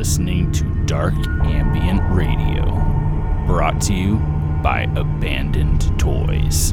listening to Dark Ambient Radio, brought to you by Abandoned Toys.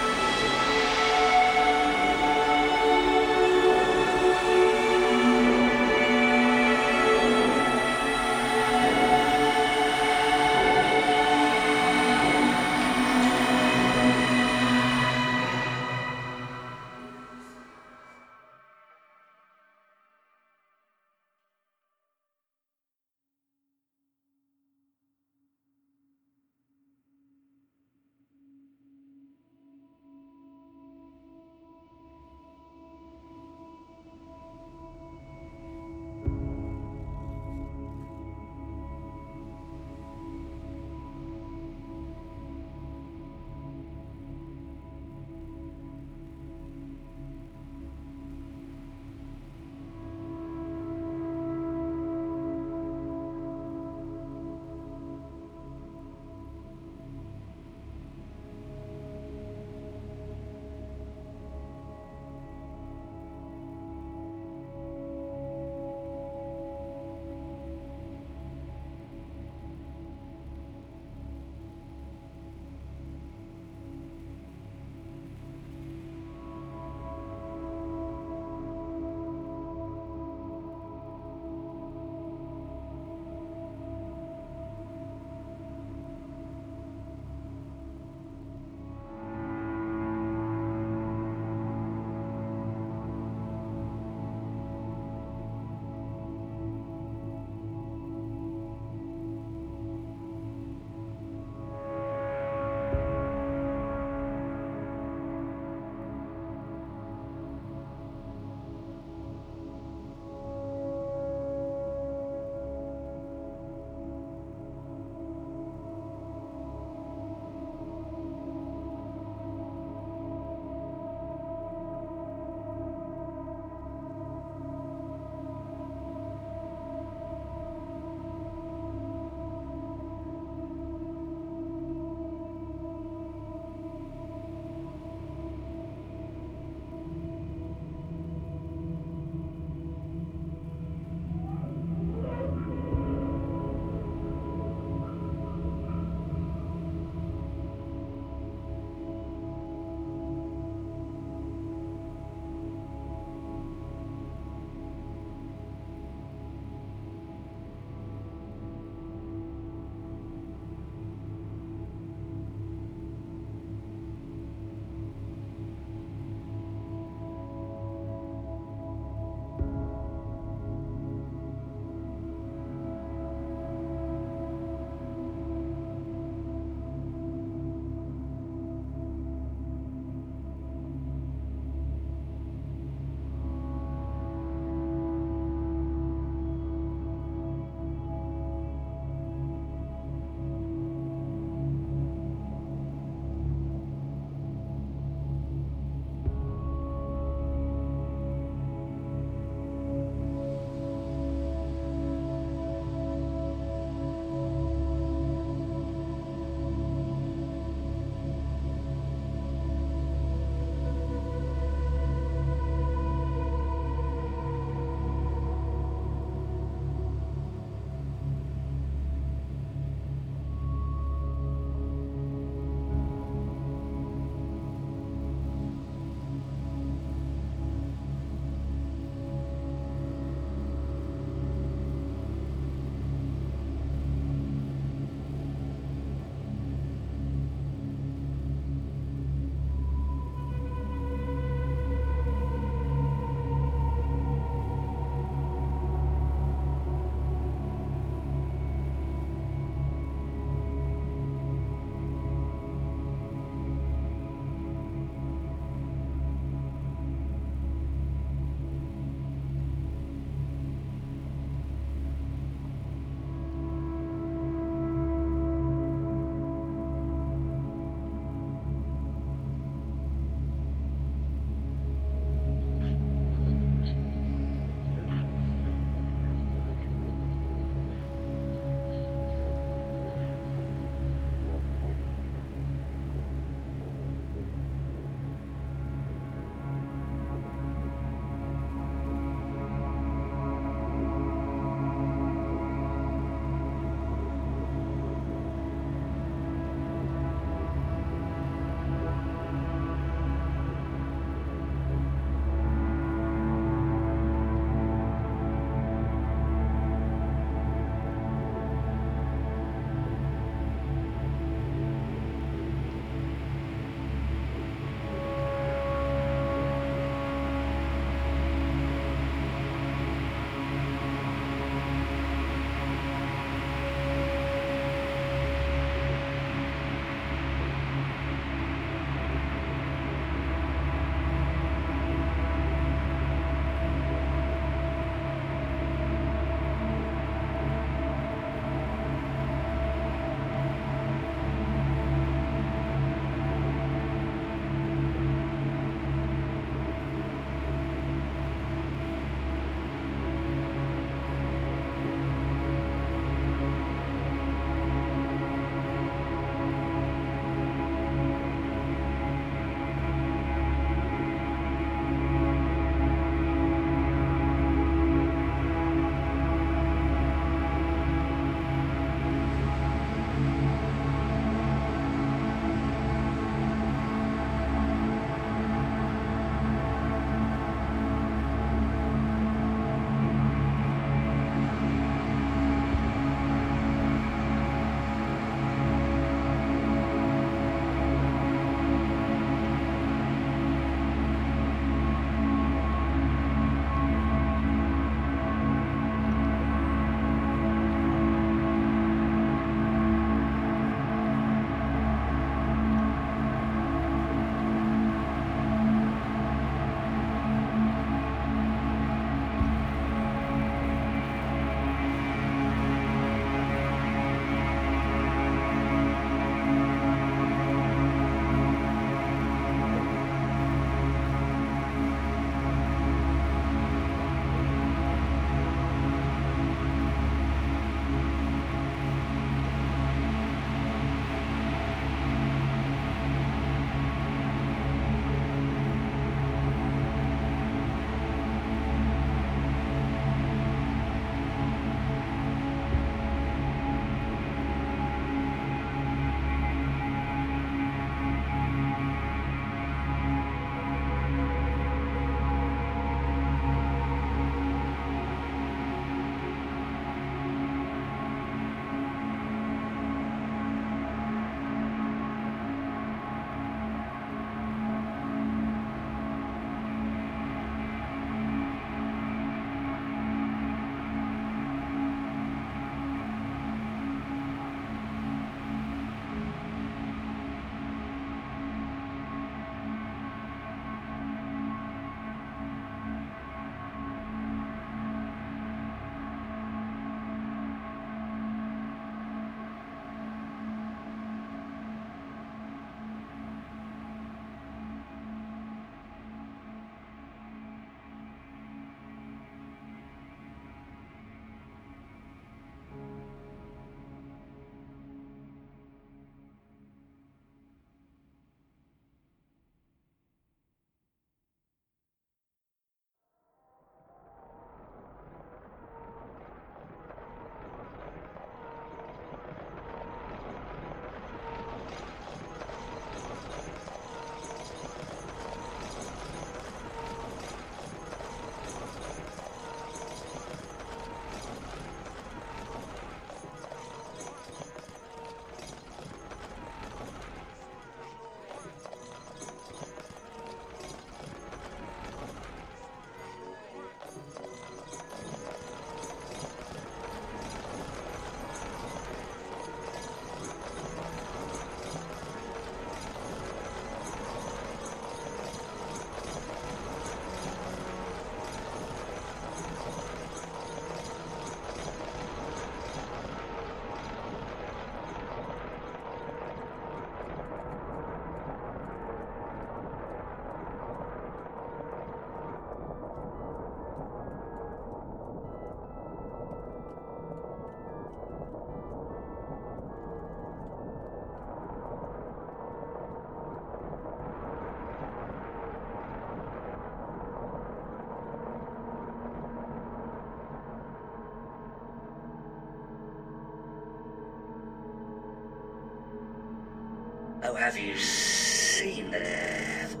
Oh, have you seen the devil?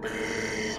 With